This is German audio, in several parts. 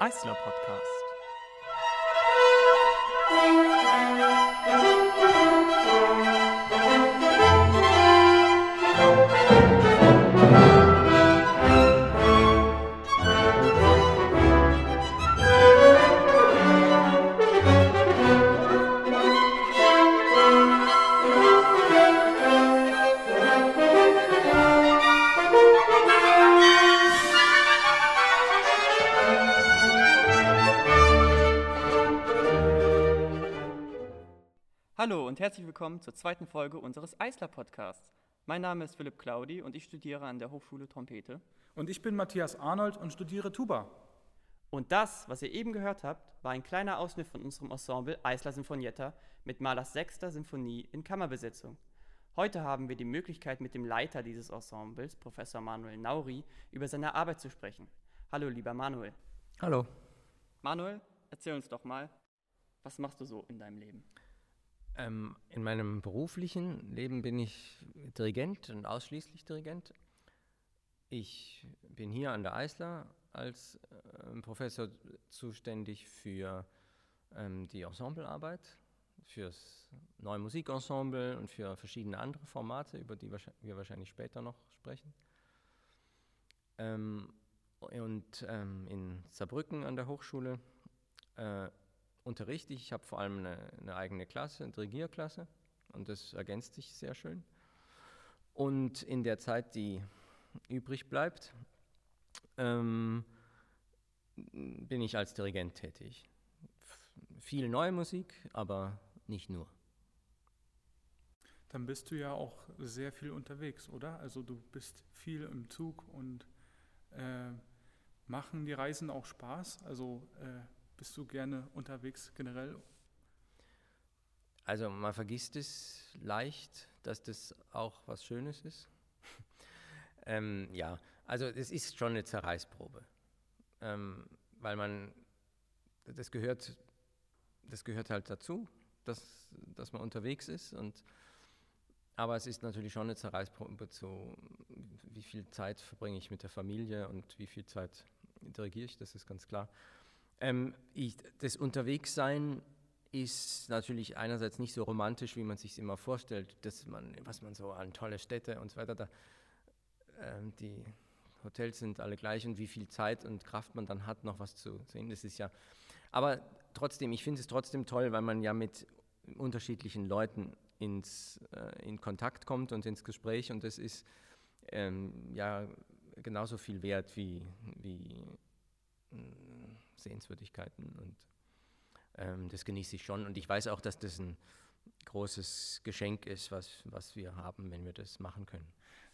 Eisler Podcast. Hallo und herzlich willkommen zur zweiten Folge unseres Eisler Podcasts. Mein Name ist Philipp Claudi und ich studiere an der Hochschule Trompete. Und ich bin Matthias Arnold und studiere Tuba. Und das, was ihr eben gehört habt, war ein kleiner Ausschnitt von unserem Ensemble Eisler Sinfonietta mit Mahlers sechster Sinfonie in Kammerbesetzung. Heute haben wir die Möglichkeit, mit dem Leiter dieses Ensembles, Professor Manuel Nauri, über seine Arbeit zu sprechen. Hallo, lieber Manuel. Hallo. Manuel, erzähl uns doch mal, was machst du so in deinem Leben? Ähm, in meinem beruflichen Leben bin ich Dirigent und ausschließlich Dirigent. Ich bin hier an der Eisler als äh, Professor zuständig für ähm, die Ensemblearbeit, fürs neue Musikensemble und für verschiedene andere Formate, über die wir wahrscheinlich später noch sprechen. Ähm, und ähm, in Saarbrücken an der Hochschule äh, unterrichte ich. Ich habe vor allem eine, eine, eigene Klasse, eine Dirigierklasse und das ergänzt sich sehr schön. Und in der Zeit, die übrig bleibt, ähm, bin ich als Dirigent tätig. F viel neue Musik, aber nicht nur. Dann bist du ja auch sehr viel unterwegs, oder? Also du bist viel im Zug und äh, machen die Reisen auch Spaß? Also äh, bist du gerne unterwegs generell? Also man vergisst es leicht, dass das auch was Schönes ist. ähm, ja, also es ist schon eine Zerreißprobe, ähm, weil man, das gehört, das gehört halt dazu, dass, dass man unterwegs ist und aber es ist natürlich schon eine Zerreißprobe zu, wie viel Zeit verbringe ich mit der Familie und wie viel Zeit dirigiere ich, das ist ganz klar. Ähm, ich, das Unterwegssein ist natürlich einerseits nicht so romantisch, wie man sich immer vorstellt, dass man, was man so an tolle Städte und so weiter, da, ähm, die Hotels sind alle gleich und wie viel Zeit und Kraft man dann hat, noch was zu sehen, das ist ja, aber trotzdem, ich finde es trotzdem toll, weil man ja mit unterschiedlichen Leuten ins, äh, in Kontakt kommt und ins Gespräch und das ist ähm, ja genauso viel wert wie, wie Sehenswürdigkeiten und ähm, das genieße ich schon. Und ich weiß auch, dass das ein großes Geschenk ist, was, was wir haben, wenn wir das machen können.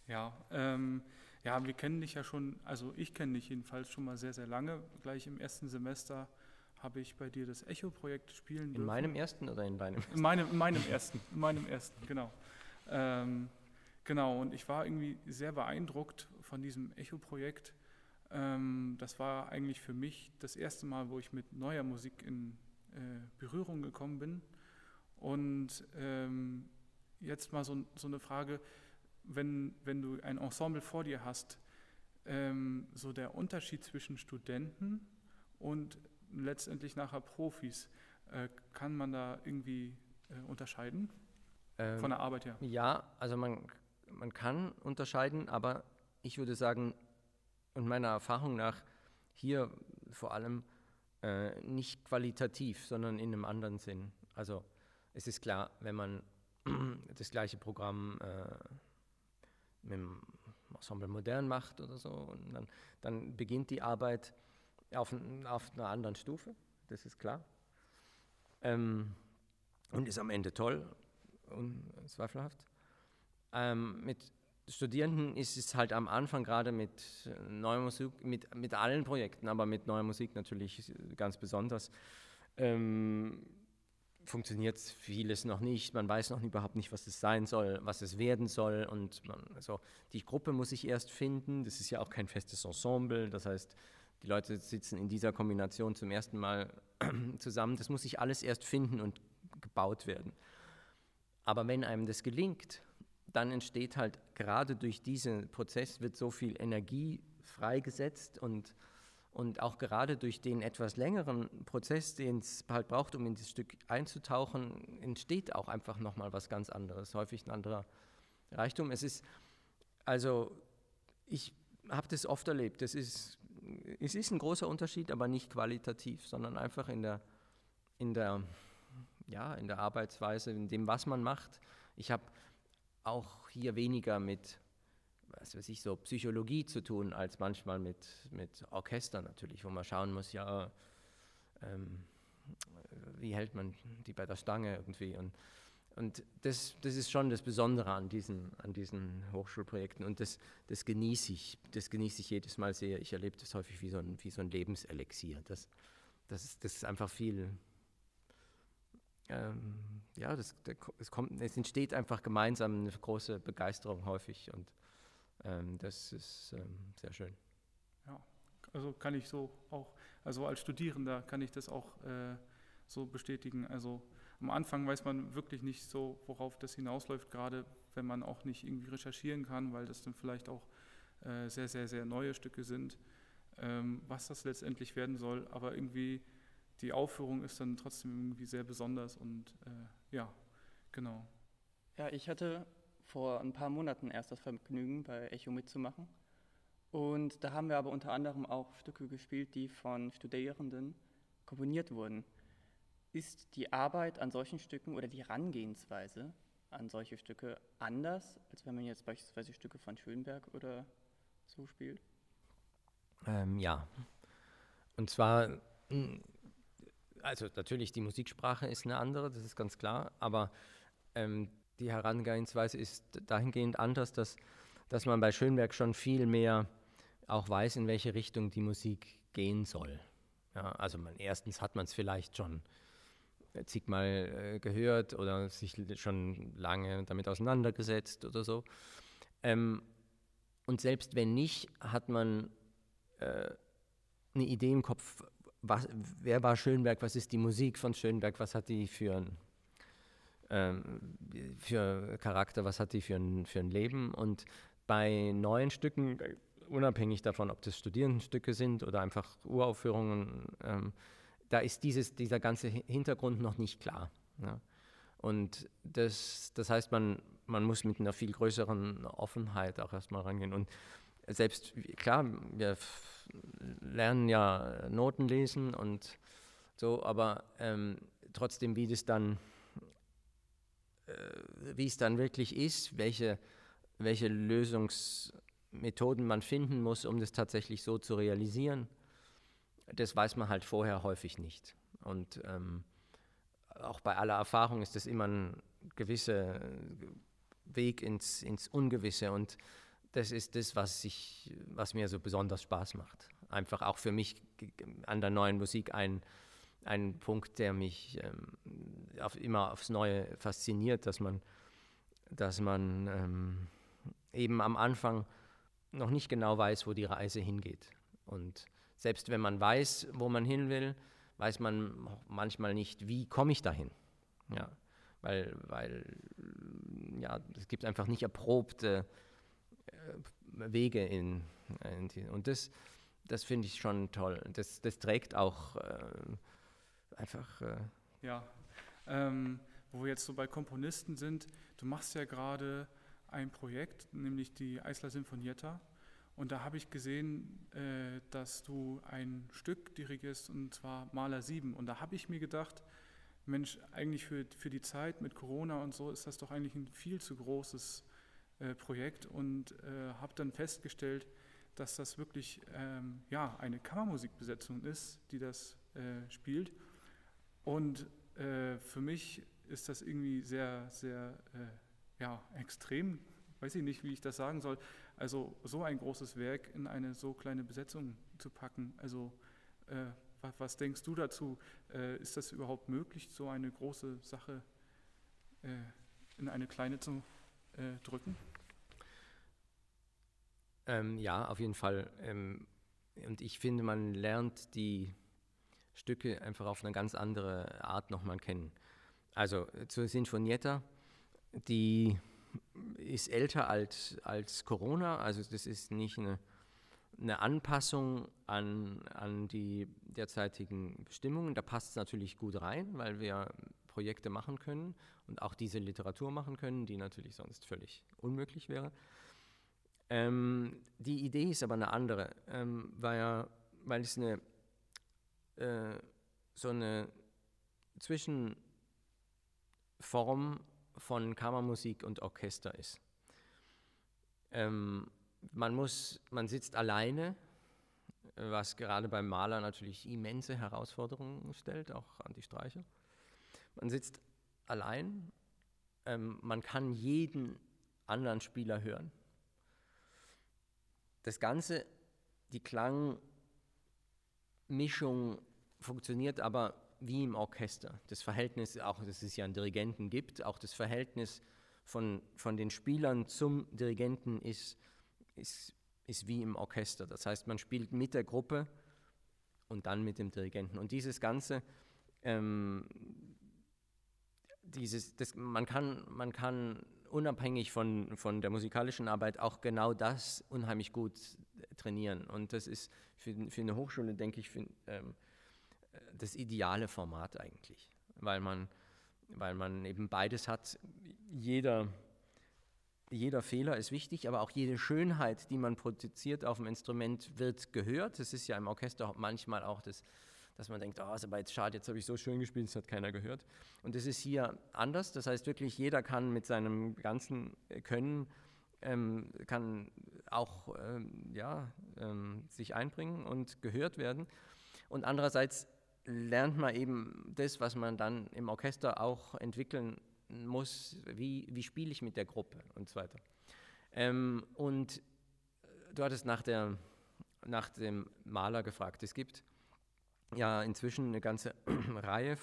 Ja, ähm, ja, wir kennen dich ja schon, also ich kenne dich jedenfalls schon mal sehr, sehr lange. Gleich im ersten Semester habe ich bei dir das Echo-Projekt spielen in dürfen. In meinem ersten oder in deinem? In meinem, in meinem ersten, in meinem ersten, genau. Ähm, genau, und ich war irgendwie sehr beeindruckt von diesem Echo-Projekt ähm, das war eigentlich für mich das erste Mal, wo ich mit neuer Musik in äh, Berührung gekommen bin. Und ähm, jetzt mal so, so, eine Frage, wenn, wenn du ein Ensemble vor dir hast, ähm, so der Unterschied zwischen Studenten und letztendlich nachher Profis, äh, kann man da irgendwie äh, unterscheiden ähm, von der Arbeit her? Ja, also man, man kann unterscheiden, aber ich würde sagen, und meiner Erfahrung nach hier vor allem äh, nicht qualitativ, sondern in einem anderen Sinn. Also es ist klar, wenn man das gleiche Programm äh, mit dem Ensemble Modern macht oder so, dann, dann, beginnt die Arbeit auf, auf, einer anderen Stufe, das ist klar. Ähm, und ist am Ende toll, unzweifelhaft. Ähm, mit Studierenden ist es halt am Anfang gerade mit äh, neuer Musik, mit, mit allen Projekten, aber mit neuer Musik natürlich ganz besonders, ähm, funktioniert vieles noch nicht. Man weiß noch überhaupt nicht, was es sein soll, was es werden soll. Und man, also die Gruppe muss sich erst finden. Das ist ja auch kein festes Ensemble. Das heißt, die Leute sitzen in dieser Kombination zum ersten Mal zusammen. Das muss sich alles erst finden und gebaut werden. Aber wenn einem das gelingt, dann entsteht halt gerade durch diesen Prozess wird so viel Energie freigesetzt und, Und auch gerade durch den etwas längeren Prozess, den es halt braucht, um in das Stück einzutauchen, entsteht auch einfach nochmal was ganz anderes, häufig ein anderer Reichtum. Es ist, also ich habe das oft erlebt, das ist, es ist ein großer Unterschied, aber nicht qualitativ, sondern einfach in der, in der, ja, in der Arbeitsweise, in dem, was man macht. Ich habe auch hier weniger mit was weiß ich, so Psychologie zu tun, als manchmal mit, mit Orchester natürlich, wo man schauen muss, ja, ähm, wie hält man die bei der Stange irgendwie. Und, und das, das ist schon das Besondere an diesen, an diesen Hochschulprojekten und das, das genieße ich, das genieße ich jedes Mal sehr. Ich erlebe das häufig wie so ein, wie so ein Lebenselixier. Das, das, ist, das ist einfach viel, ähm, ja, das, das kommt, es entsteht einfach gemeinsam eine große Begeisterung häufig und ähm, das ist ähm, sehr schön. Ja, also kann ich so auch, also als Studierender kann ich das auch äh, so bestätigen. Also am Anfang weiß man wirklich nicht so, worauf das hinausläuft, gerade wenn man auch nicht irgendwie recherchieren kann, weil das dann vielleicht auch äh, sehr, sehr, sehr neue Stücke sind, ähm, was das letztendlich werden soll. Aber irgendwie die Aufführung ist dann trotzdem irgendwie sehr besonders und äh, ja, genau. Ja, ich hatte vor ein paar Monaten erst das Vergnügen, bei Echo mitzumachen. Und da haben wir aber unter anderem auch Stücke gespielt, die von Studierenden komponiert wurden. Ist die Arbeit an solchen Stücken oder die Herangehensweise an solche Stücke anders, als wenn man jetzt beispielsweise Stücke von Schönberg oder so spielt? Ähm, ja. Und zwar, hm, also natürlich die Musiksprache ist eine andere, das ist ganz klar, aber ähm, die Herangehensweise ist dahingehend anders, dass, dass man bei Schönberg schon viel mehr auch weiß, in welche Richtung die Musik gehen soll. Ja, also man, erstens hat man es vielleicht schon zigmal äh, gehört oder sich schon lange damit auseinandergesetzt oder so. Ähm, und selbst wenn nicht, hat man äh, eine Idee im Kopf, was, wer war Schönberg, was ist die Musik von Schönberg, was hat die für ein ähm, für Charakter, was hat die für ein, für ein Leben. Und bei neuen Stücken, unabhängig davon, ob das Studierendenstücke sind oder einfach Uraufführungen, ähm, da ist dieses, dieser ganze Hintergrund noch nicht klar. Ja. Und das, das heißt, man, man muss mit einer viel größeren Offenheit auch erstmal rangehen. Und selbst, klar, wir lernen ja Noten lesen und so, aber ähm, trotzdem, wie das dann äh, wie es dann wirklich ist, welche, welche Lösungsmethoden man finden muss, um das tatsächlich so zu realisieren, das weiß man halt vorher häufig nicht. Und ähm, auch bei aller Erfahrung ist das immer ein gewisser Weg ins, ins Ungewisse. Und das ist das, was, ich, was mir so besonders Spaß macht. Einfach auch für mich an der neuen Musik ein ein Punkt, der mich ähm, auf, immer aufs Neue fasziniert, dass man, dass man ähm, eben am Anfang noch nicht genau weiß, wo die Reise hingeht. Und selbst wenn man weiß, wo man hin will, weiß man manchmal nicht, wie komme ich dahin. Ja, weil, weil ja, es gibt einfach nicht erprobte Wege in, in und das, das finde ich schon toll. Das, das trägt auch äh, einfach. Äh ja, ähm, wo wir jetzt so bei Komponisten sind, du machst ja gerade ein Projekt, nämlich die Eisler Sinfonietta. Und da habe ich gesehen, äh, dass du ein Stück dirigierst, und zwar Maler 7. Und da habe ich mir gedacht, Mensch, eigentlich für, für die Zeit mit Corona und so ist das doch eigentlich ein viel zu großes äh, Projekt. Und äh, habe dann festgestellt, dass das wirklich ähm, ja, eine Kammermusikbesetzung ist, die das äh, spielt. Und äh, für mich ist das irgendwie sehr, sehr äh, ja, extrem. Weiß ich nicht, wie ich das sagen soll. Also so ein großes Werk in eine so kleine Besetzung zu packen. Also was, denkst du dazu? Ist das überhaupt möglich, so eine große Sache in eine kleine zu drücken? Ähm, ja, auf jeden Fall. Ähm, und ich finde, man lernt die Stücke einfach auf eine ganz andere Art nochmal kennen. Also zur Sinfonietta, die ist älter als, als Corona, also das ist nicht eine, eine Anpassung an, an die derzeitigen Bestimmungen. Da passt es natürlich gut rein, weil wir Projekte machen können und auch diese Literatur machen können, die natürlich sonst völlig unmöglich wäre. Ähm, die Idee ist aber eine andere, ähm, weil, weil es eine, äh, so eine Zwischenform von Kammermusik und Orchester ist. Ähm, man, muss, man sitzt alleine, was gerade beim Maler natürlich immense Herausforderungen stellt, auch an die Streicher. Man sitzt allein, ähm, man kann jeden anderen Spieler hören. Das Ganze, die Klangmischung funktioniert aber wie im Orchester. Das Verhältnis, auch dass es ja einen Dirigenten gibt, auch das Verhältnis von, von den Spielern zum Dirigenten ist, ist, ist wie im Orchester. Das heißt, man spielt mit der Gruppe und dann mit dem Dirigenten. Und dieses Ganze, ähm, dieses, das, man, kann, man kann unabhängig von, von der musikalischen Arbeit auch genau das unheimlich gut trainieren. Und das ist für, für eine Hochschule, denke ich, für, ähm, das ideale Format eigentlich, weil man, weil man eben beides hat. Jeder, jeder Fehler ist wichtig, aber auch jede Schönheit, die man produziert auf dem Instrument, wird gehört. Das ist ja im Orchester manchmal auch das dass man denkt, oh, ist aber jetzt schade, jetzt habe ich so schön gespielt, das hat keiner gehört. Und das ist hier anders. Das heißt wirklich, jeder kann mit seinem ganzen Können ähm, kann auch ähm, ja, ähm, sich einbringen und gehört werden. Und andererseits lernt man eben das, was man dann im Orchester auch entwickeln muss, wie, wie spiele ich mit der Gruppe und so weiter. Ähm, und du hattest nach, der, nach dem Maler gefragt. Es gibt ja inzwischen eine ganze Reihe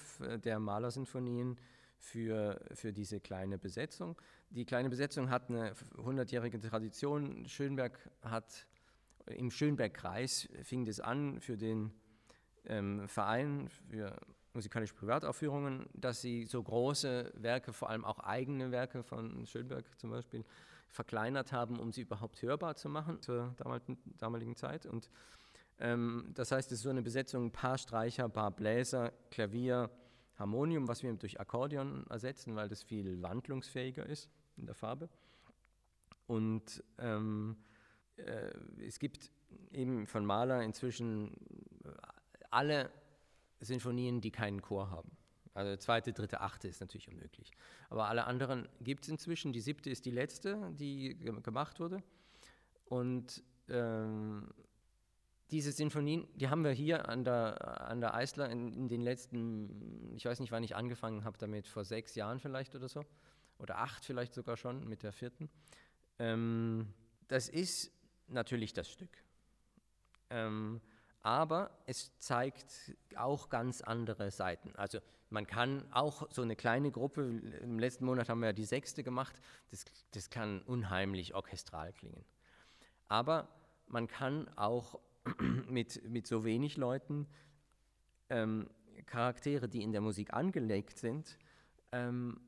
der Malersinfonien für, für diese kleine Besetzung. Die kleine Besetzung hat eine 100-jährige Tradition. Schönberg hat im Schönberg-Kreis fing das an für den ähm, Verein für musikalische Privataufführungen, dass sie so große Werke, vor allem auch eigene Werke von Schönberg zum Beispiel, verkleinert haben, um sie überhaupt hörbar zu machen zur damaligen Zeit. Und das heißt, es ist so eine Besetzung, ein paar Streicher, ein paar Bläser, Klavier, Harmonium, was wir durch Akkordeon ersetzen, weil das viel wandlungsfähiger ist in der Farbe. Und ähm, äh, es gibt eben von Mahler inzwischen alle Sinfonien, die keinen Chor haben. Also zweite, dritte, achte ist natürlich unmöglich. Aber alle anderen gibt es inzwischen. Die siebte ist die letzte, die gemacht wurde. Und ähm, diese Sinfonien, die haben wir hier an der, an der Eisler in, in, den letzten, ich weiß nicht, wann ich angefangen habe damit, vor sechs Jahren vielleicht oder so, oder acht vielleicht sogar schon mit der vierten. Ähm, das ist natürlich das Stück. Ähm, aber es zeigt auch ganz andere Seiten. Also man kann auch so eine kleine Gruppe, im letzten Monat haben wir ja die sechste gemacht, das, das kann unheimlich orchestral klingen. Aber man kann auch mit, mit so wenig Leuten ähm, Charaktere, die in der Musik angelegt sind, ähm,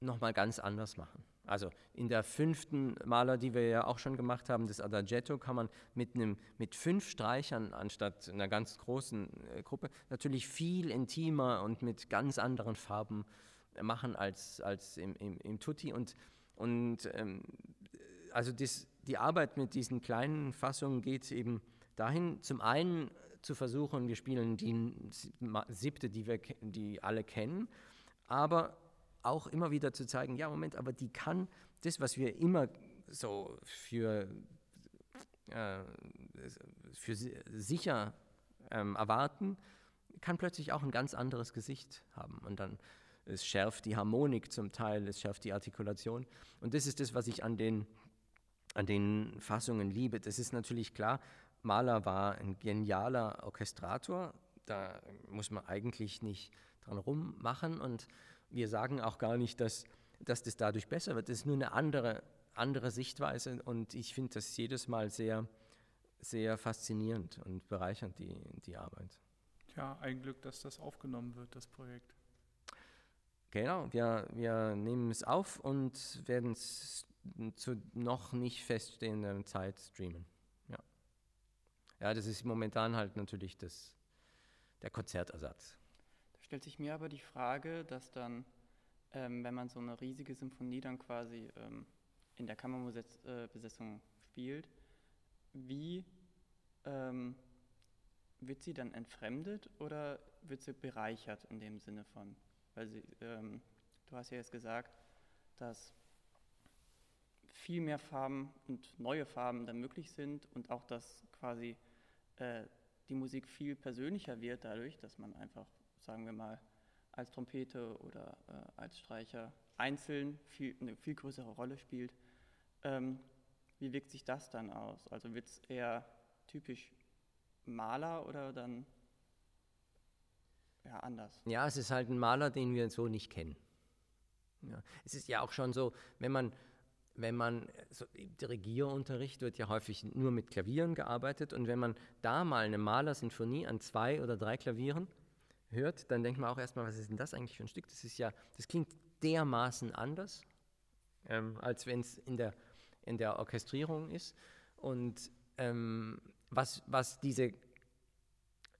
nochmal ganz anders machen. Also in der fünften Maler, die wir ja auch schon gemacht haben, das Adagetto, kann man mit, einem, mit fünf Streichern anstatt einer ganz großen äh, Gruppe natürlich viel intimer und mit ganz anderen Farben machen als, als im, im, im Tutti. Und, und ähm, also das, die Arbeit mit diesen kleinen Fassungen geht eben dahin, zum einen zu versuchen, wir spielen die siebte, die wir die alle kennen, aber auch immer wieder zu zeigen, ja, Moment, aber die kann das, was wir immer so für, äh, für sicher ähm, erwarten, kann plötzlich auch ein ganz anderes Gesicht haben. Und dann es schärft die Harmonik zum Teil, es schärft die Artikulation. Und das ist das, was ich an den, an den Fassungen liebe. Das ist natürlich klar, Mahler war ein genialer Orchestrator, da muss man eigentlich nicht dran rummachen und wir sagen auch gar nicht, dass, dass das dadurch besser wird. Das ist nur eine andere, andere Sichtweise und ich finde das jedes Mal sehr, sehr faszinierend und bereichernd, die, die Arbeit. Ja, ein Glück, dass das aufgenommen wird, das Projekt. Genau, wir, wir nehmen es auf und werden es zu noch nicht feststehender Zeit streamen. Ja, das ist momentan halt natürlich das, der Konzertersatz. Da stellt sich mir aber die Frage, dass dann, ähm, wenn man so eine riesige Symphonie dann quasi ähm, in der Kammerbesetzung äh, spielt, wie ähm, wird sie dann entfremdet oder wird sie bereichert in dem Sinne von, weil sie, ähm, du hast ja jetzt gesagt, dass viel mehr Farben und neue Farben dann möglich sind und auch, dass quasi äh, die Musik viel persönlicher wird dadurch, dass man einfach, sagen wir mal, als Trompete oder äh, als Streicher einzeln viel, eine viel größere Rolle spielt. Ähm, wie wirkt sich das dann aus? Also wird es eher typisch Maler oder dann ja, anders? Ja, es ist halt ein Maler, den wir so nicht kennen. Ja. Es ist ja auch schon so, wenn man, wenn man, so, der Regierunterricht wird ja häufig nur mit Klavieren gearbeitet und wenn man da mal eine Malersinfonie an zwei oder drei Klavieren hört, dann denkt man auch erstmal, was ist denn das eigentlich für ein Stück? Das ist ja, das klingt dermaßen anders, ähm, als wenn es in der, in der Orchestrierung ist. Und ähm, was, was diese,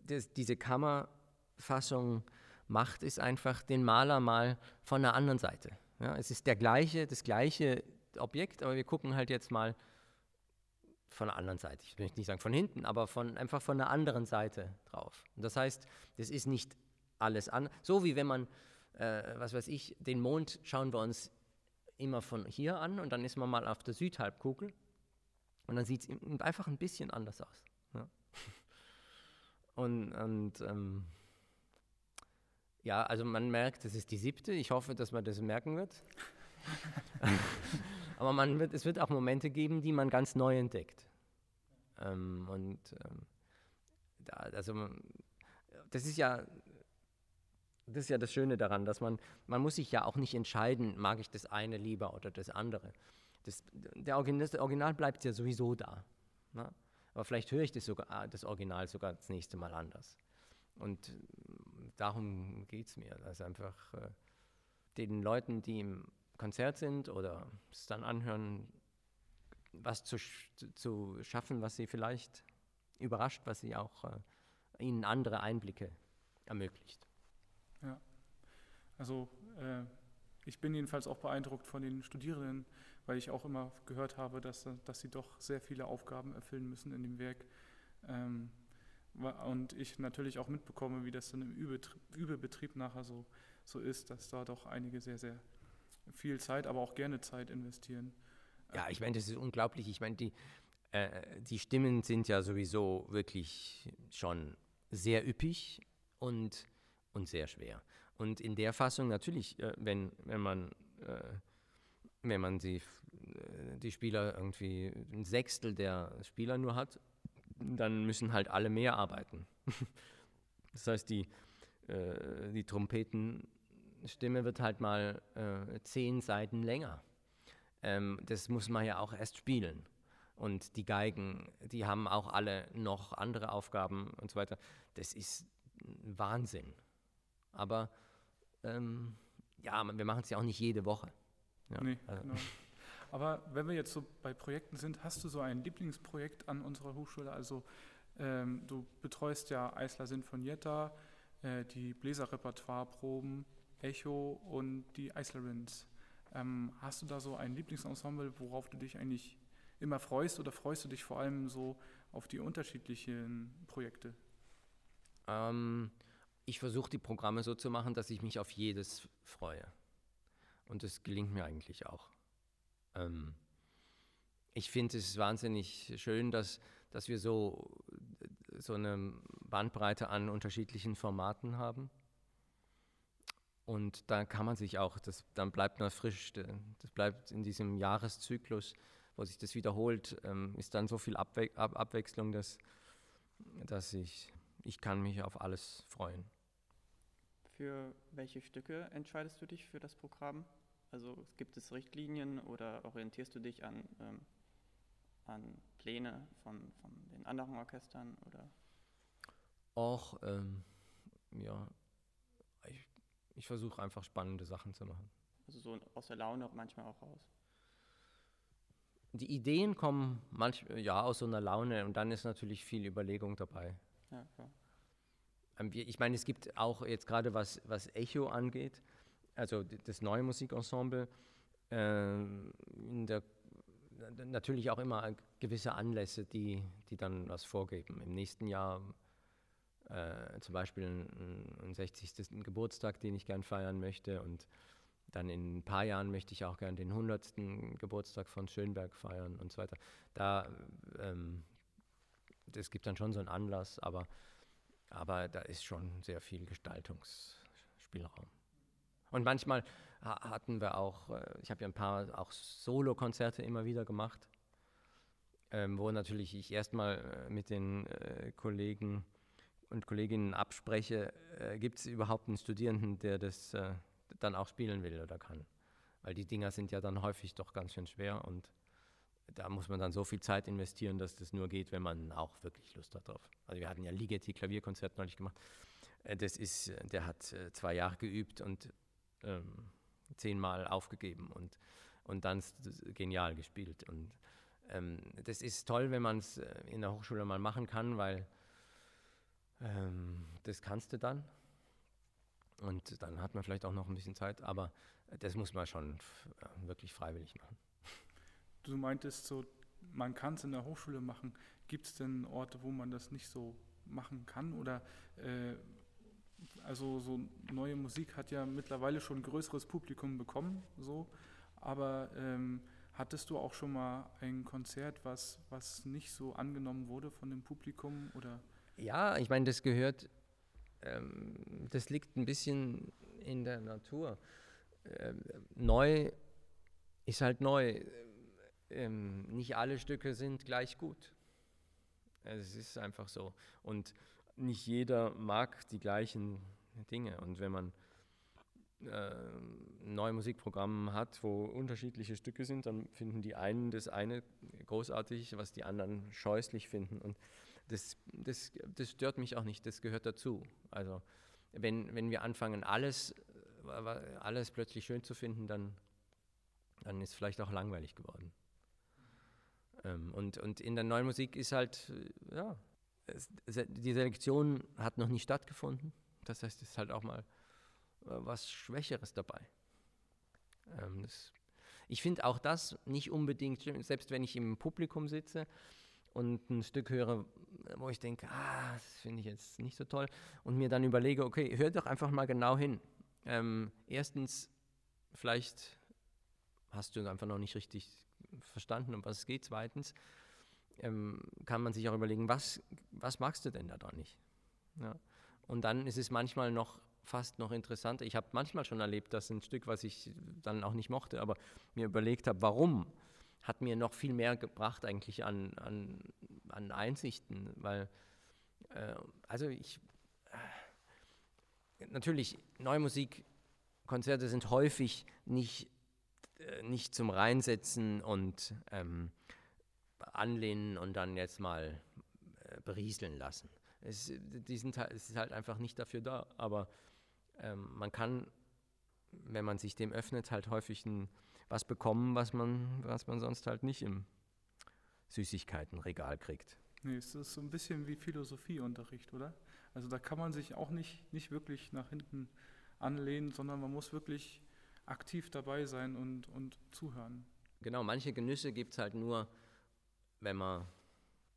das, diese Kammerfassung macht, ist einfach den Maler mal von der anderen Seite. Ja, es ist der gleiche, das gleiche Objekt, aber wir gucken halt jetzt mal von der anderen Seite. Ich möchte nicht sagen von hinten, aber von, einfach von der anderen Seite drauf. Und das heißt, das ist nicht alles an. So wie wenn man, äh, was weiß ich, den Mond schauen wir uns immer von hier an und dann ist man mal auf der Südhalbkugel und dann sieht es einfach ein bisschen anders aus. Ja. Und, und ähm, ja, also man merkt, es ist die siebte. Ich hoffe, dass man das merken wird. Aber man wird, es wird auch Momente geben, die man ganz neu entdeckt. Ähm, und ähm, da, also das ist ja das ist ja das Schöne daran, dass man man muss sich ja auch nicht entscheiden, mag ich das eine lieber oder das andere. Das, der Original, das Original bleibt ja sowieso da. Ne? Aber vielleicht höre ich das, sogar, ah, das Original sogar das nächste Mal anders. Und äh, darum geht es mir, dass einfach äh, den Leuten, die im Konzert sind oder es dann anhören, was zu, zu schaffen, was sie vielleicht überrascht, was sie auch äh, ihnen andere Einblicke ermöglicht. Ja, also äh, ich bin jedenfalls auch beeindruckt von den Studierenden, weil ich auch immer gehört habe, dass, dass sie doch sehr viele Aufgaben erfüllen müssen in dem Werk. Ähm, und ich natürlich auch mitbekomme, wie das dann im Übebetrieb nachher so, so ist, dass da doch einige sehr, sehr viel Zeit, aber auch gerne Zeit investieren. Ja, ich meine, das ist unglaublich. Ich meine, die, äh, die Stimmen sind ja sowieso wirklich schon sehr üppig und, und sehr schwer. Und in der Fassung natürlich, äh, wenn, wenn man äh, wenn man die, äh, die Spieler irgendwie ein Sechstel der Spieler nur hat, dann müssen halt alle mehr arbeiten. das heißt, die, äh, die Trompetenstimme wird halt mal äh, zehn Seiten länger. Ähm, das muss man ja auch erst spielen. Und die Geigen, die haben auch alle noch andere Aufgaben und so weiter. Das ist Wahnsinn. Aber ähm, ja, wir machen es ja auch nicht jede Woche. Ja, nee, also. genau. Aber wenn wir jetzt so bei Projekten sind, hast du so ein Lieblingsprojekt an unserer Hochschule? Also ähm, du betreust ja Eisler Sinfonietta, äh, die Bläserrepertoireproben, Echo und die Eislerins. Ähm, hast du da so ein Lieblingsensemble, worauf du dich eigentlich immer freust oder freust du dich vor allem so auf die unterschiedlichen Projekte? Ähm, ich versuche die Programme so zu machen, dass ich mich auf jedes freue. Und das gelingt mir eigentlich auch. Ähm, ich finde es wahnsinnig schön, dass, dass wir so, so eine Bandbreite an unterschiedlichen Formaten haben. Und da kann man sich auch, das, dann bleibt man frisch, das bleibt in diesem Jahreszyklus, wo sich das wiederholt, ähm, ist dann so viel Abwe Ab Abwechslung, dass, dass ich, ich kann mich auf alles freuen. Für welche Stücke entscheidest du dich für das Programm? Also gibt es Richtlinien oder orientierst du dich an, ähm, an Pläne von, von den anderen Orchestern? Oder? Auch, ähm, ja, ich versuche einfach spannende Sachen zu machen. Also so aus der Laune manchmal auch raus? die Ideen kommen manchmal ja aus so einer Laune und dann ist natürlich viel Überlegung dabei. Ja, klar. Ähm, ich meine, es gibt auch jetzt gerade was, was Echo angeht, also das neue Musikensemble, äh, der, natürlich auch immer gewisse Anlässe, die, die dann was vorgeben. Im nächsten Jahr äh, zum Beispiel einen 60. Geburtstag, den ich gern feiern möchte und dann in ein paar Jahren möchte ich auch gern den 100. Geburtstag von Schönberg feiern und so weiter. Da, ähm, es gibt dann schon so einen Anlass, aber, aber da ist schon sehr viel Gestaltungsspielraum. Und manchmal hatten wir auch, äh, ich habe ja ein paar auch Solo-Konzerte immer wieder gemacht, ähm, wo natürlich ich erstmal äh, mit den äh, Kollegen und Kolleginnen abspreche, äh, gibt es überhaupt einen Studierenden, der das äh, dann auch spielen will oder kann. Weil die Dinger sind ja dann häufig doch ganz schön schwer und da muss man dann so viel Zeit investieren, dass das nur geht, wenn man auch wirklich Lust hat drauf. Also wir hatten ja Ligeti Klavierkonzert neulich gemacht. Äh, das ist, der hat äh, zwei Jahre geübt und ähm, zehnmal aufgegeben und, und dann genial gespielt. Und ähm, das ist toll, wenn man es äh, in der Hochschule mal machen kann, weil ähm, das kannst du dann. Und dann hat man vielleicht auch noch ein bisschen Zeit, aber das muss man schon wirklich freiwillig machen. Du meintest so, man kann es in der Hochschule machen. Gibt es denn Orte, wo man das nicht so machen kann? Oder äh, also so neue Musik hat ja mittlerweile schon ein größeres Publikum bekommen, so. Aber ähm, hattest du auch schon mal ein Konzert, was, was nicht so angenommen wurde von dem Publikum? Oder? Ja, ich meine, das gehört ähm, das liegt ein bisschen in der Natur. Ähm, neu ist halt neu. Ähm, nicht alle Stücke sind gleich gut. Es ist einfach so. Und nicht jeder mag die gleichen Dinge. Und wenn man äh, ein neues Musikprogramm hat, wo unterschiedliche Stücke sind, dann finden die einen das eine großartig, was die anderen scheußlich finden. Und das, das, das stört mich auch nicht, das gehört dazu. Also wenn, wenn wir anfangen, alles, äh, alles plötzlich schön zu finden, dann, dann ist vielleicht auch langweilig geworden. Ähm, und, und in der neuen Musik ist halt, äh, ja, die Selektion hat noch nicht stattgefunden. Das heißt, es ist halt auch mal äh, was Schwächeres dabei. Ähm, das, ich finde auch das nicht unbedingt selbst wenn ich im Publikum sitze und ein Stück höre, wo ich denke, ah, das finde ich jetzt nicht so toll und mir dann überlege, okay, hör doch einfach mal genau hin. Ähm, erstens, vielleicht hast du einfach noch nicht richtig verstanden, um was es geht. Zweitens, ähm, kann man sich auch überlegen, was, was magst du denn da dran nicht? Ja. Und dann ist es manchmal noch fast noch interessanter. Ich habe manchmal schon erlebt, dass ein Stück, was ich dann auch nicht mochte, aber mir überlegt habe, warum hat mir noch viel mehr gebracht eigentlich an, an, an Einsichten, weil, äh, also ich, äh, natürlich, neue Musikkonzerte sind häufig nicht, äh, nicht zum Reinsetzen und ähm, anlehnen und dann jetzt mal äh, berieseln lassen. Es, die sind, es ist halt einfach nicht dafür da, aber ähm, man kann, wenn man sich dem öffnet, halt häufig ein was bekommen, was man, was man sonst halt nicht im Süßigkeitenregal kriegt. Nee, es ist so ein bisschen wie Philosophieunterricht, oder? Also da kann man sich auch nicht, nicht wirklich nach hinten anlehnen, sondern man muss wirklich aktiv dabei sein und, und zuhören. Genau, manche Genüsse gibt es halt nur, wenn man,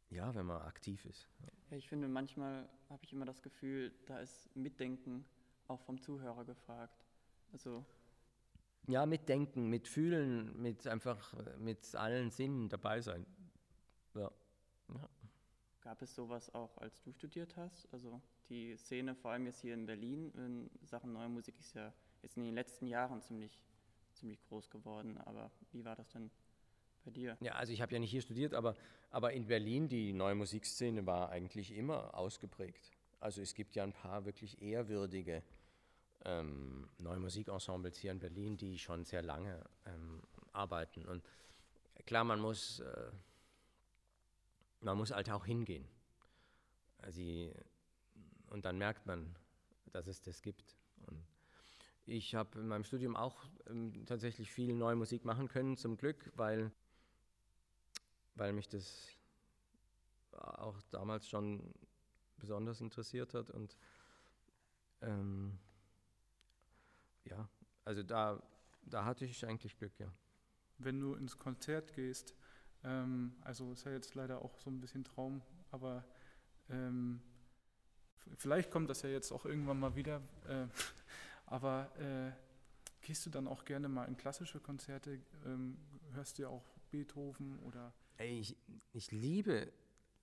ja, wenn man aktiv ist. Ja, ich finde, manchmal habe ich immer das Gefühl, da ist Mitdenken auch vom Zuhörer gefragt. Also ja, mitdenken, mitfühlen, mit einfach mit allen Sinnen dabei sein. Ja. ja. Gab es sowas auch, als du studiert hast? Also die Szene, vor allem jetzt hier in Berlin, in Sachen neue Musik ist ja jetzt in den letzten Jahren ziemlich, ziemlich groß geworden. Aber wie war das denn bei dir? Ja, also ich habe ja nicht hier studiert, aber, aber in Berlin, die neue Musikszene war eigentlich immer ausgeprägt. Also es gibt ja ein paar wirklich ehrwürdige ähm, neue Musikensembles hier in Berlin, die schon sehr lange ähm, arbeiten. Und klar, man muss, äh, man muss halt auch hingehen. Also, und dann merkt man, dass es das gibt. Und ich habe in meinem Studium auch ähm, tatsächlich viel neue Musik machen können, zum Glück, weil weil mich das auch damals schon besonders interessiert hat und ähm, ja, also da, da hatte ich eigentlich Glück, ja. Wenn du ins Konzert gehst, ähm, also ist ja jetzt leider auch so ein bisschen Traum, aber ähm, vielleicht kommt das ja jetzt auch irgendwann mal wieder, äh, aber äh, gehst du dann auch gerne mal in klassische Konzerte, ähm, hörst du ja auch Beethoven oder? Ich, ich liebe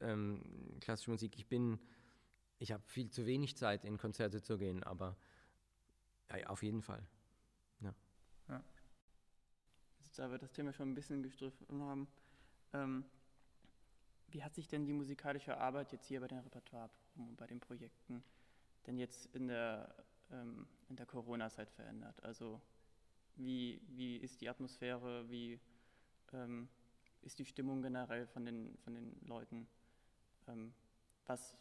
ähm, klassische Musik. Ich bin, ich habe viel zu wenig Zeit, in Konzerte zu gehen, aber ja, auf jeden Fall. Ja. ja. Also, da wir das Thema schon ein bisschen gestriffen haben, ähm, wie hat sich denn die musikalische Arbeit jetzt hier bei den Repertoireproben und bei den Projekten denn jetzt in der, ähm, der Corona-Zeit verändert? Also wie, wie ist die Atmosphäre, wie ähm, ist die Stimmung generell von den, von den Leuten? Ähm, was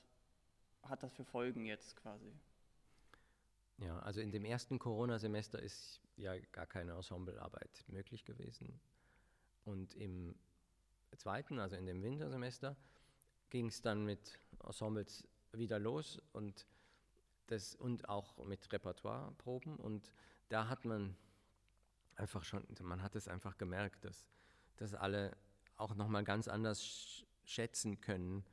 hat das für Folgen jetzt quasi? Ja, also in dem ersten Corona-Semester ist ja gar keine Ensemblearbeit möglich gewesen. Und im zweiten, also in dem Wintersemester, ging es dann mit Ensembles wieder los und, das, und auch mit Repertoireproben. Und da hat man einfach schon, man hat es einfach gemerkt, dass, dass alle auch nochmal ganz anders schätzen können,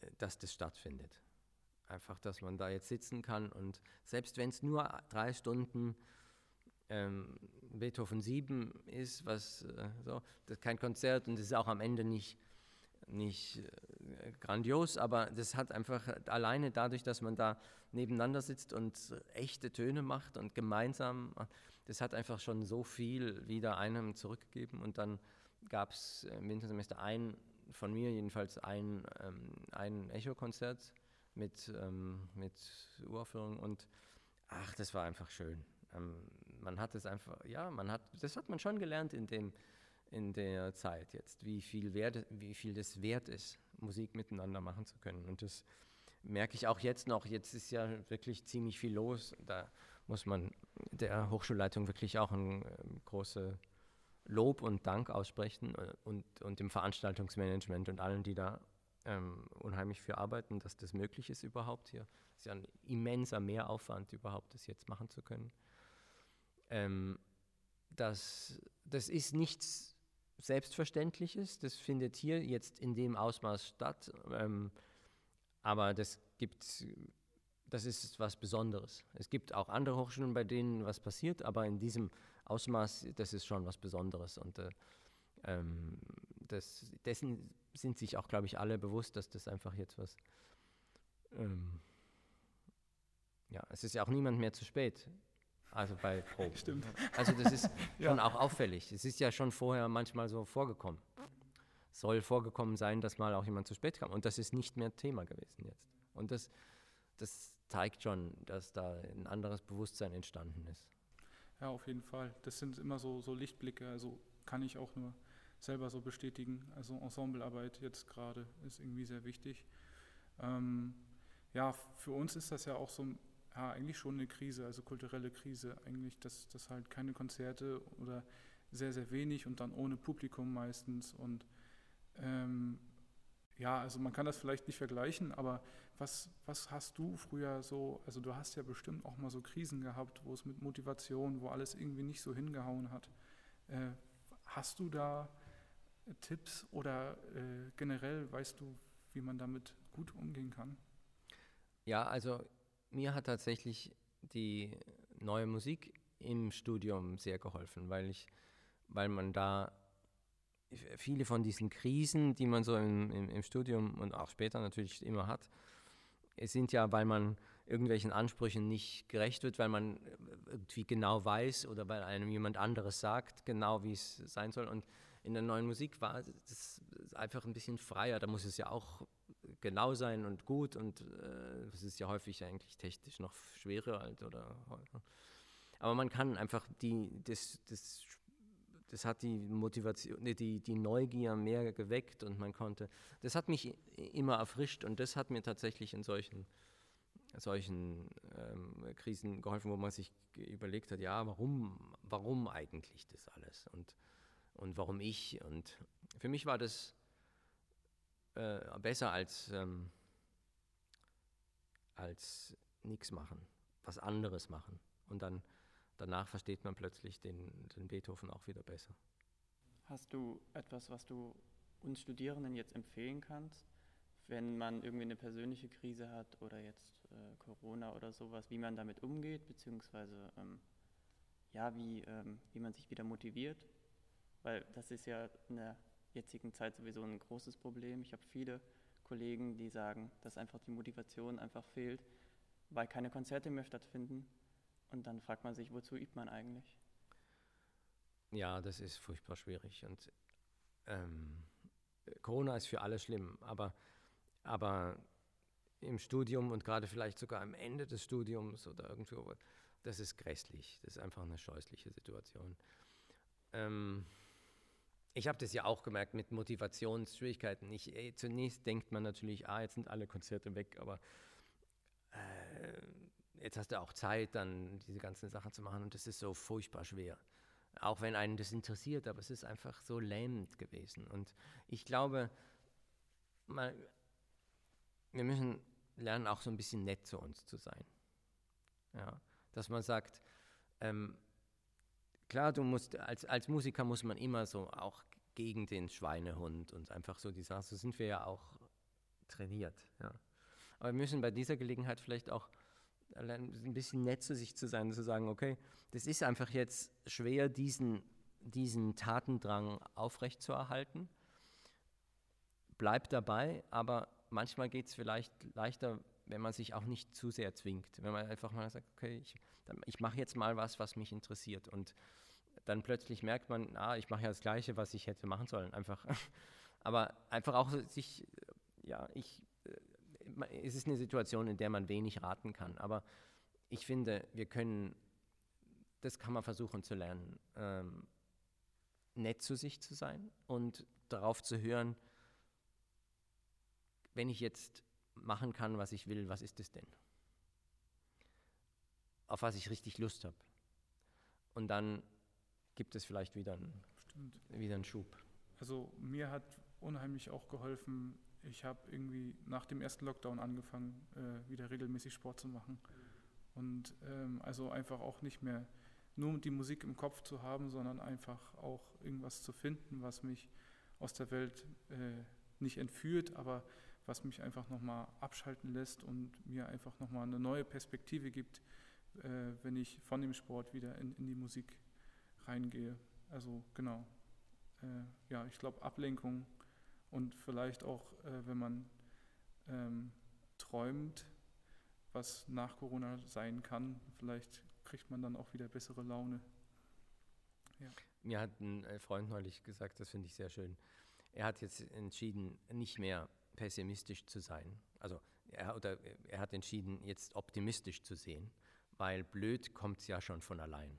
äh, dass das stattfindet. Einfach, dass man da jetzt sitzen kann und selbst wenn es nur drei Stunden ähm, Beethoven 7 ist, was äh, so, das ist kein Konzert und es ist auch am Ende nicht, nicht äh, grandios, aber das hat einfach alleine dadurch, dass man da nebeneinander sitzt und echte Töne macht und gemeinsam, das hat einfach schon so viel wieder einem zurückgegeben und dann gab es im Wintersemester ein, von mir jedenfalls ein, ähm, ein Echo-Konzert mit, ähm, mit Uraufführung und ach, das war einfach schön. Ähm, man hat es einfach, ja, man hat, das hat man schon gelernt in dem, in der Zeit jetzt, wie viel, wert, wie viel das wert ist, Musik miteinander machen zu können. Und das merke ich auch jetzt noch. Jetzt ist ja wirklich ziemlich viel los. Da muss man der Hochschulleitung wirklich auch ein äh, große Lob und Dank aussprechen äh, und, und dem Veranstaltungsmanagement und allen, die da ähm, unheimlich für arbeiten, dass das möglich ist überhaupt hier. Es ist ja ein immenser Mehraufwand überhaupt, das jetzt machen zu können. Ähm, das, das ist nichts Selbstverständliches, das findet hier jetzt in dem Ausmaß statt, ähm, aber das gibt, das ist was Besonderes. Es gibt auch andere Hochschulen, bei denen was passiert, aber in diesem Ausmaß, das ist schon was Besonderes und äh, ähm, das, dessen sind sich auch, glaube ich, alle bewusst, dass das einfach jetzt was ähm, ja, es ist ja auch niemand mehr zu spät. Also bei Proben. Stimmt. Also das ist ja. schon auch auffällig. Es ist ja schon vorher manchmal so vorgekommen. Soll vorgekommen sein, dass mal auch jemand zu spät kam. Und das ist nicht mehr Thema gewesen jetzt. Und das, das zeigt schon, dass da ein anderes Bewusstsein entstanden ist. Ja, auf jeden Fall. Das sind immer so, so Lichtblicke. Also kann ich auch nur selber so bestätigen. Also Ensemblearbeit jetzt gerade ist irgendwie sehr wichtig. Ähm, ja, für uns ist das ja auch so ja, eigentlich schon eine Krise, also kulturelle Krise eigentlich, dass, dass halt keine Konzerte oder sehr, sehr wenig und dann ohne Publikum meistens und ähm, ja, also man kann das vielleicht nicht vergleichen, aber was, was hast du früher so, also du hast ja bestimmt auch mal so Krisen gehabt, wo es mit Motivation, wo alles irgendwie nicht so hingehauen hat. Äh, hast du da Tipps oder äh, generell weißt du, wie man damit gut umgehen kann? Ja, also mir hat tatsächlich die neue Musik im Studium sehr geholfen, weil ich, weil man da viele von diesen Krisen, die man so im, im, im Studium und auch später natürlich immer hat, es sind ja, weil man irgendwelchen Ansprüchen nicht gerecht wird, weil man irgendwie genau weiß oder weil einem jemand anderes sagt, genau wie es sein soll. Und in der neuen Musik war es einfach ein bisschen freier. Da muss es ja auch genau sein und gut und äh, es ist ja häufig eigentlich technisch noch schwerer halt oder aber man kann einfach die das, das, das hat die Motivation die, die Neugier mehr geweckt und man konnte das hat mich immer erfrischt und das hat mir tatsächlich in solchen solchen ähm, Krisen geholfen, wo man sich überlegt hat, ja, warum, warum eigentlich das alles und, und warum ich und für mich war das äh, besser als, ähm, als nichts machen, was anderes machen. Und dann danach versteht man plötzlich den, den Beethoven auch wieder besser. Hast du etwas, was du uns Studierenden jetzt empfehlen kannst, wenn man irgendwie eine persönliche Krise hat oder jetzt äh, Corona oder sowas, wie man damit umgeht, beziehungsweise ähm, ja, wie, ähm, wie man sich wieder motiviert? Weil das ist ja in der jetzigen Zeit sowieso ein großes Problem. Ich habe viele Kollegen, die sagen, dass einfach die Motivation einfach fehlt, weil keine Konzerte mehr stattfinden. Und dann fragt man sich, wozu übt man eigentlich? Ja, das ist furchtbar schwierig. Und ähm, Corona ist für alle schlimm, aber, aber im Studium und gerade vielleicht sogar am Ende des Studiums oder irgendwo, das ist grässlich. Das ist einfach eine scheußliche Situation. Ähm, ich habe das ja auch gemerkt mit Motivationsschwierigkeiten. Ich, ey, zunächst denkt man natürlich, ah, jetzt sind alle Konzerte weg, aber äh, jetzt hast du auch Zeit, dann diese ganzen Sachen zu machen und das ist so furchtbar schwer. Auch wenn einen das interessiert, aber es ist einfach so lähmend gewesen. Und ich glaube, mal, wir müssen lernen, auch so ein bisschen nett zu uns zu sein. Ja, dass man sagt, ähm, klar, du musst, als, als Musiker muss man immer so auch gegen den Schweinehund und einfach so die Sachen, so sind wir ja auch trainiert. Ja. Aber wir müssen bei dieser Gelegenheit vielleicht auch ein bisschen nett zu sich zu sein, zu sagen, okay, das ist einfach jetzt schwer, diesen, diesen Tatendrang aufrechtzuerhalten. Bleibt dabei, aber manchmal geht es vielleicht leichter, wenn man sich auch nicht zu sehr zwingt. Wenn man einfach mal sagt, okay, ich, ich mache jetzt mal was, was mich interessiert. Und dann plötzlich merkt man, ah, ich mache ja das Gleiche, was ich hätte machen sollen. Einfach. Aber einfach auch sich, ja, ich, es ist eine Situation, in der man wenig raten kann. Aber ich finde, wir können, das kann man versuchen zu lernen, ähm, nett zu sich zu sein und darauf zu hören, wenn ich jetzt machen kann, was ich will, was ist es denn? Auf was ich richtig Lust habe. Und dann gibt es vielleicht wieder einen, wieder einen Schub. Also mir hat unheimlich auch geholfen, ich habe irgendwie nach dem ersten Lockdown angefangen, äh, wieder regelmäßig Sport zu machen. Und ähm, also einfach auch nicht mehr nur die Musik im Kopf zu haben, sondern einfach auch irgendwas zu finden, was mich aus der Welt äh, nicht entführt, aber was mich einfach nochmal abschalten lässt und mir einfach nochmal eine neue Perspektive gibt, äh, wenn ich von dem Sport wieder in, in die Musik reingehe. Also genau. Äh, ja, ich glaube Ablenkung und vielleicht auch, äh, wenn man ähm, träumt, was nach Corona sein kann, vielleicht kriegt man dann auch wieder bessere Laune. Ja. Mir hat ein äh, Freund neulich gesagt, das finde ich sehr schön. Er hat jetzt entschieden, nicht mehr pessimistisch zu sein. Also er, oder er hat entschieden, jetzt optimistisch zu sehen, weil blöd kommt es ja schon von allein.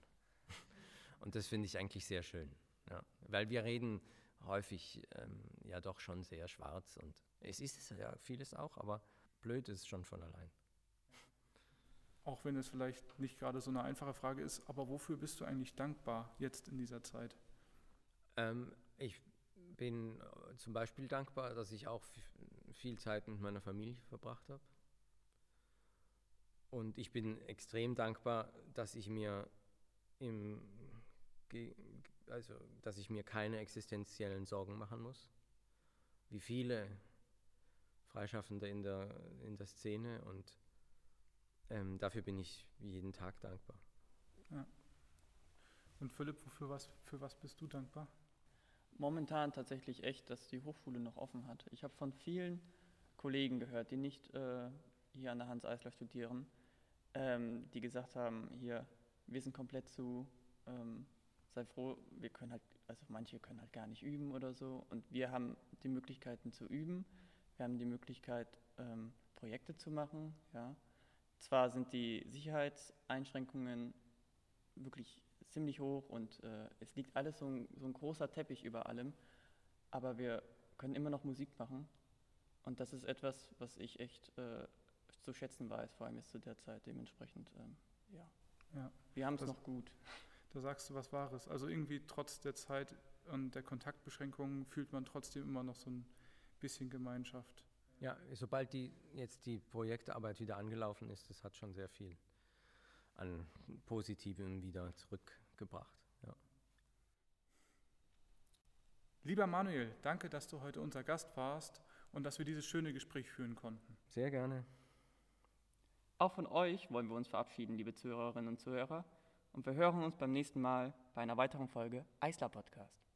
Und das finde ich eigentlich sehr schön. Ja. Weil wir reden häufig ähm, ja doch schon sehr schwarz und es ist ja vieles auch, aber blöd ist schon von allein. Auch wenn es vielleicht nicht gerade so eine einfache Frage ist, aber wofür bist du eigentlich dankbar jetzt in dieser Zeit? Ähm, ich bin zum Beispiel dankbar, dass ich auch viel Zeit mit meiner Familie verbracht habe. Und ich bin extrem dankbar, dass ich mir im also dass ich mir keine existenziellen Sorgen machen muss, wie viele Freischaffende in der, in der Szene und ähm, dafür bin ich jeden Tag dankbar. Ja. Und Philipp, für was, für was bist du dankbar? Momentan tatsächlich echt, dass die Hochschule noch offen hat. Ich habe von vielen Kollegen gehört, die nicht äh, hier an der Hans Eisler studieren, ähm, die gesagt haben, hier, wir sind komplett zu, ähm, sei froh, wir können halt, also manche können halt gar nicht üben oder so. Und wir haben die Möglichkeiten zu üben. Wir haben die Möglichkeit, ähm, Projekte zu machen. Ja. Zwar sind die Sicherheitseinschränkungen wirklich ziemlich hoch und äh, es liegt alles so ein, so ein großer Teppich über allem, aber wir können immer noch Musik machen. Und das ist etwas, was ich echt äh, zu schätzen weiß, vor allem jetzt zu der Zeit dementsprechend. Ähm, ja. ja. Wir haben es noch gut. da sagst du was Wahres. Also irgendwie trotz der Zeit und der Kontaktbeschränkungen fühlt man trotzdem immer noch so ein bisschen Gemeinschaft. Ja, sobald die jetzt die Projektarbeit wieder angelaufen ist, das hat schon sehr viel an Positivem wieder zurückgebracht. Ja. Lieber Manuel, danke, dass du heute unser Gast warst und dass wir dieses schöne Gespräch führen konnten. Sehr gerne. Auch von euch wollen wir uns verabschieden, liebe Zuhörerinnen und Zuhörer. Und wir hören uns beim nächsten Mal bei einer weiteren Folge Eisler Podcast.